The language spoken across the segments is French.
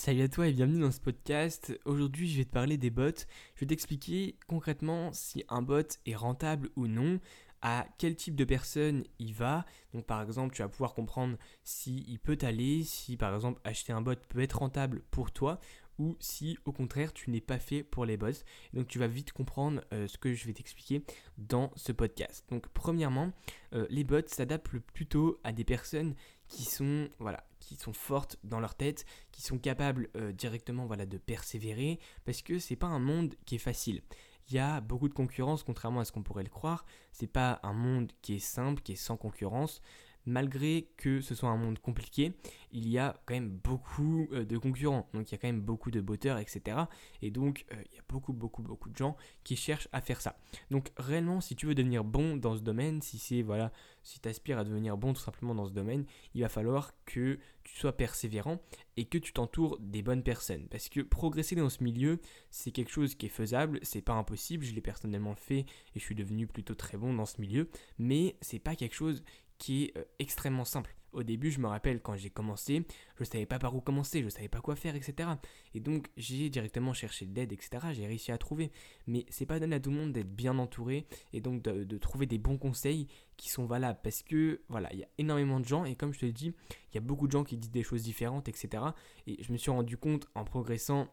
Salut à toi et bienvenue dans ce podcast. Aujourd'hui, je vais te parler des bots. Je vais t'expliquer concrètement si un bot est rentable ou non, à quel type de personne il va. Donc par exemple, tu vas pouvoir comprendre si il peut t'aller, si par exemple acheter un bot peut être rentable pour toi ou si au contraire tu n'es pas fait pour les bots. Donc tu vas vite comprendre euh, ce que je vais t'expliquer dans ce podcast. Donc premièrement, euh, les bots s'adaptent plutôt à des personnes qui sont voilà qui sont fortes dans leur tête, qui sont capables euh, directement voilà de persévérer parce que c'est pas un monde qui est facile. Il y a beaucoup de concurrence contrairement à ce qu'on pourrait le croire. C'est pas un monde qui est simple, qui est sans concurrence malgré que ce soit un monde compliqué, il y a quand même beaucoup euh, de concurrents. Donc il y a quand même beaucoup de botteurs, etc. Et donc euh, il y a beaucoup, beaucoup, beaucoup de gens qui cherchent à faire ça. Donc réellement, si tu veux devenir bon dans ce domaine, si c'est voilà, si tu aspires à devenir bon tout simplement dans ce domaine, il va falloir que tu sois persévérant et que tu t'entoures des bonnes personnes. Parce que progresser dans ce milieu, c'est quelque chose qui est faisable, c'est pas impossible. Je l'ai personnellement fait et je suis devenu plutôt très bon dans ce milieu, mais c'est pas quelque chose qui est euh, extrêmement simple. Au début, je me rappelle quand j'ai commencé, je ne savais pas par où commencer, je ne savais pas quoi faire, etc. Et donc, j'ai directement cherché de l'aide, etc. J'ai réussi à trouver. Mais c'est pas donné à tout le monde d'être bien entouré et donc de, trouver des bons conseils qui sont valables. Parce que, voilà, il y a énormément de gens et comme je te le dis, il y a beaucoup de gens qui disent des choses différentes, etc. Et je me suis rendu compte en progressant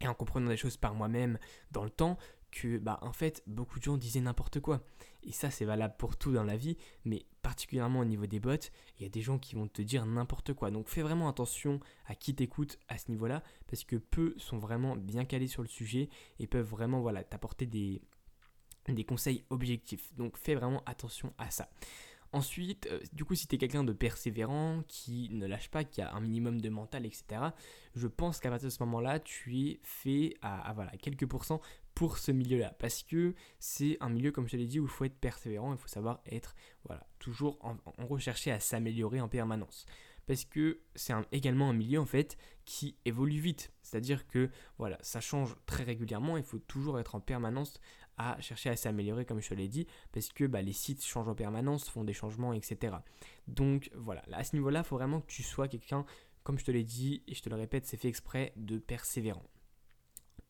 et en comprenant des choses par moi-même dans le temps que bah en fait beaucoup de gens disaient n'importe quoi. Et ça c'est valable pour tout dans la vie mais particulièrement au niveau des bots il y a des gens qui vont te dire n'importe quoi. Donc fais vraiment attention à qui t'écoute à ce niveau là parce que peu sont vraiment bien calés sur le sujet et peuvent vraiment voilà t'apporter des conseils objectifs. Donc fais vraiment attention à ça. Ensuite, euh, du coup, si tu quelqu'un de persévérant, qui ne lâche pas, qui a un minimum de mental, etc., je pense qu'à partir de ce moment-là, tu es fait à, voilà, quelques pourcents pour ce milieu-là. Parce que c'est un milieu, comme je te l'ai dit, où il faut être persévérant, il faut savoir être voilà, toujours en, rechercher à s'améliorer en permanence. Parce que c'est également un milieu en fait qui évolue vite. C'est-à-dire que voilà, ça change très régulièrement, il faut toujours être en permanence à chercher à s'améliorer comme je te l'ai dit, parce que bah, les sites changent en permanence, font des changements, etc. Donc voilà, à ce niveau-là, faut vraiment que tu sois quelqu'un, comme je te l'ai dit, et je te le répète, c'est fait exprès, de persévérant.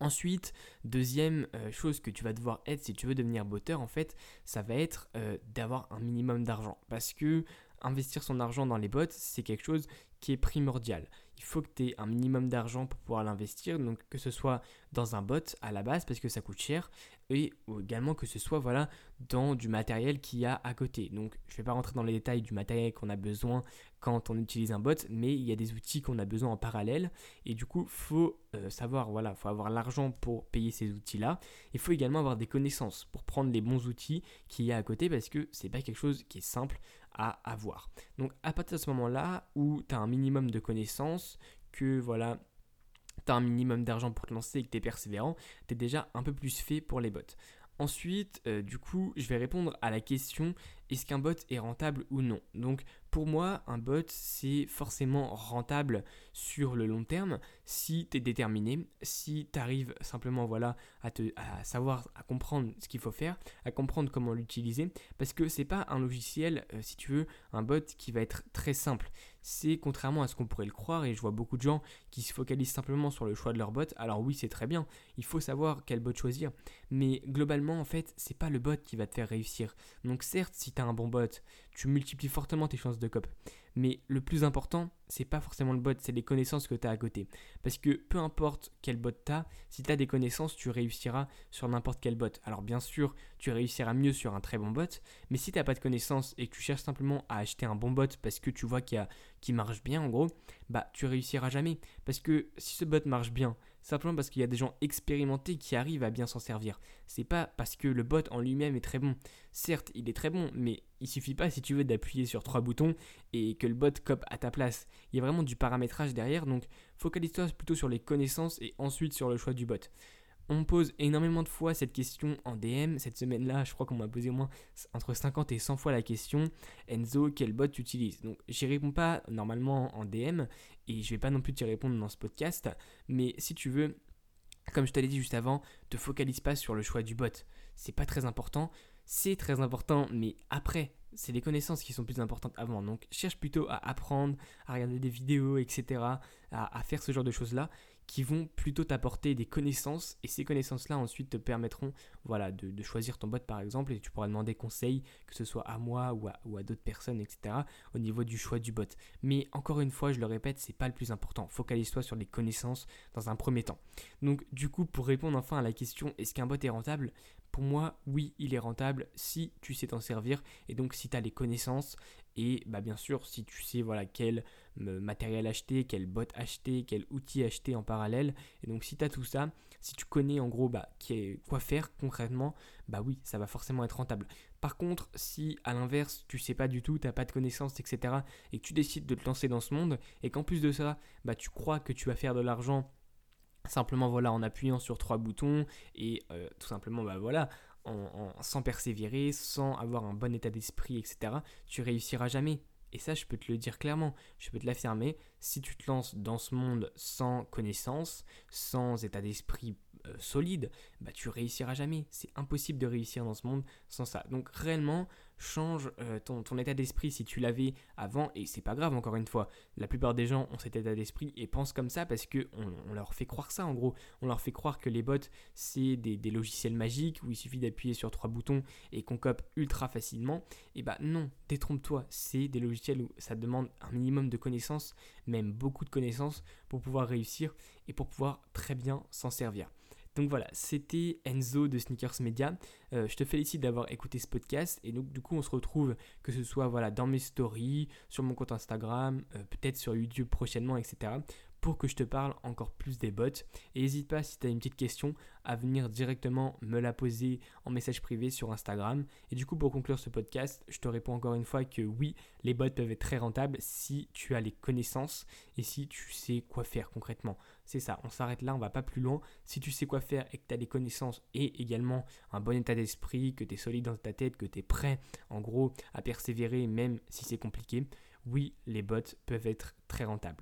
Ensuite, deuxième euh, chose que tu vas devoir être si tu veux devenir botteur, en fait, ça va être euh, d'avoir un minimum d'argent. Parce que investir son argent dans les bots, c'est quelque chose qui est primordial. Il faut que tu aies un minimum d'argent pour pouvoir l'investir, donc que ce soit dans un bot à la base parce que ça coûte cher, et également que ce soit voilà dans du matériel qu'il y a à côté. Donc je ne vais pas rentrer dans les détails du matériel qu'on a besoin quand on utilise un bot, mais il y a des outils qu'on a besoin en parallèle, et du coup faut euh, savoir voilà, faut avoir l'argent pour payer ces outils-là. Il faut également avoir des connaissances pour prendre les bons outils qu'il y a à côté parce que c'est pas quelque chose qui est simple à avoir. Donc à partir de ce moment-là où tu as un minimum de connaissances, que voilà, tu un minimum d'argent pour te lancer et que tu es persévérant, tu es déjà un peu plus fait pour les bots. Ensuite, euh, du coup, je vais répondre à la question est-ce qu'un bot est rentable ou non? Donc, pour moi, un bot, c'est forcément rentable sur le long terme si tu es déterminé, si tu arrives simplement voilà, à, savoir, à comprendre ce qu'il faut faire, à comprendre comment l'utiliser, parce que c'est pas un logiciel, euh, si tu veux, un bot qui va être très simple. C'est contrairement à ce qu'on pourrait le croire, et je vois beaucoup de gens qui se focalisent simplement sur le choix de leur bot. Alors oui, c'est très bien, il faut savoir quel bot choisir, mais globalement, en fait, c'est pas le bot qui va te faire réussir. Donc certes, si tu as un bon bot, tu multiplies fortement tes chances de cop. Mais le plus important, c'est pas forcément le bot, c'est les connaissances que tu as à côté. Parce que peu importe quel bot tu as, si tu as des connaissances, tu réussiras sur n'importe quel bot. Alors bien sûr, tu réussiras mieux sur un très bon bot, mais si tu pas de connaissances et que tu cherches simplement à acheter un bon bot parce que tu vois qu'il qui marche bien en gros, bah tu réussiras jamais. Parce que si ce bot marche bien, simplement parce qu'il y a des gens expérimentés qui arrivent à bien s'en servir. C'est pas parce que le bot en lui-même est très bon. Certes, il est très bon, mais il suffit pas si tu veux d'appuyer sur trois boutons et que le bot cop à ta place. Il y a vraiment du paramétrage derrière, donc focalise-toi plutôt sur les connaissances et ensuite sur le choix du bot. On pose énormément de fois cette question en DM. Cette semaine-là, je crois qu'on m'a posé au moins entre 50 et 100 fois la question Enzo, quel bot tu utilises? Donc, j'y réponds pas normalement en DM et je vais pas non plus te répondre dans ce podcast. Mais si tu veux, comme je t'avais dit juste avant, te focalise pas sur le choix du bot. C'est pas très important c'est très important, mais après, c'est les connaissances qui sont plus importantes avant. Donc cherche plutôt à apprendre, à regarder des vidéos, etc., à, faire ce genre de choses-là qui vont plutôt t'apporter des connaissances et ces connaissances-là ensuite te permettront voilà, de, choisir ton bot par exemple et tu pourras demander conseil que ce soit à moi ou à, ou à d'autres personnes etc au niveau du choix du bot. Mais encore une fois je le répète c'est pas le plus important. Focalise-toi sur les connaissances dans un premier temps. Donc du coup pour répondre enfin à la question est-ce qu'un bot est rentable? Pour moi, oui, il est rentable si tu sais t'en servir et donc si tu as les connaissances et bah, bien sûr si tu sais voilà quel euh, matériel acheter, quel bot acheter, quel outil acheter en parallèle. Et donc si tu as tout ça, si tu connais en gros bah, quoi faire concrètement, bah oui, ça va forcément être rentable. Par contre, si à l'inverse, tu sais pas du tout, tu n'as pas de connaissances, etc., et que tu décides de te lancer dans ce monde, et qu'en plus de ça, bah, tu crois que tu vas faire de l'argent Simplement voilà en appuyant sur trois boutons et euh, tout simplement bah voilà sans persévérer, sans avoir un bon état d'esprit, etc. Tu réussiras jamais. Et ça, je peux te le dire clairement, je peux te l'affirmer. Si tu te lances dans ce monde sans connaissance, sans état d'esprit euh, solide, bah tu réussiras jamais. C'est impossible de réussir dans ce monde sans ça. Donc réellement, change euh, ton, état d'esprit si tu l'avais avant, et c'est pas grave encore une fois. La plupart des gens ont cet état d'esprit et pensent comme ça parce que on, leur fait croire ça en gros. On leur fait croire que les bots c'est des, logiciels magiques où il suffit d'appuyer sur trois boutons et qu'on cope ultra facilement. Et bah non, détrompe-toi, c'est des logiciels où ça demande un minimum de connaissances, même beaucoup de connaissances pour pouvoir réussir et pour pouvoir très bien s'en servir. Donc voilà, c'était Enzo de Sneakers Media. Euh, je te félicite d'avoir écouté ce podcast et donc du coup on se retrouve que ce soit voilà dans mes stories, sur mon compte Instagram, euh, peut-être sur YouTube prochainement, etc pour que je te parle encore plus des bots. Et n'hésite pas si tu as une petite question à venir directement me la poser en message privé sur Instagram. Et du coup, pour conclure ce podcast, je te réponds encore une fois que oui, les bots peuvent être très rentables si tu as les connaissances et si tu sais quoi faire concrètement. C'est ça, on s'arrête là, on va pas plus loin. Si tu sais quoi faire et que tu as les connaissances et également un bon état d'esprit, que tu es solide dans ta tête, que tu es prêt en gros à persévérer même si c'est compliqué, oui, les bots peuvent être très rentables.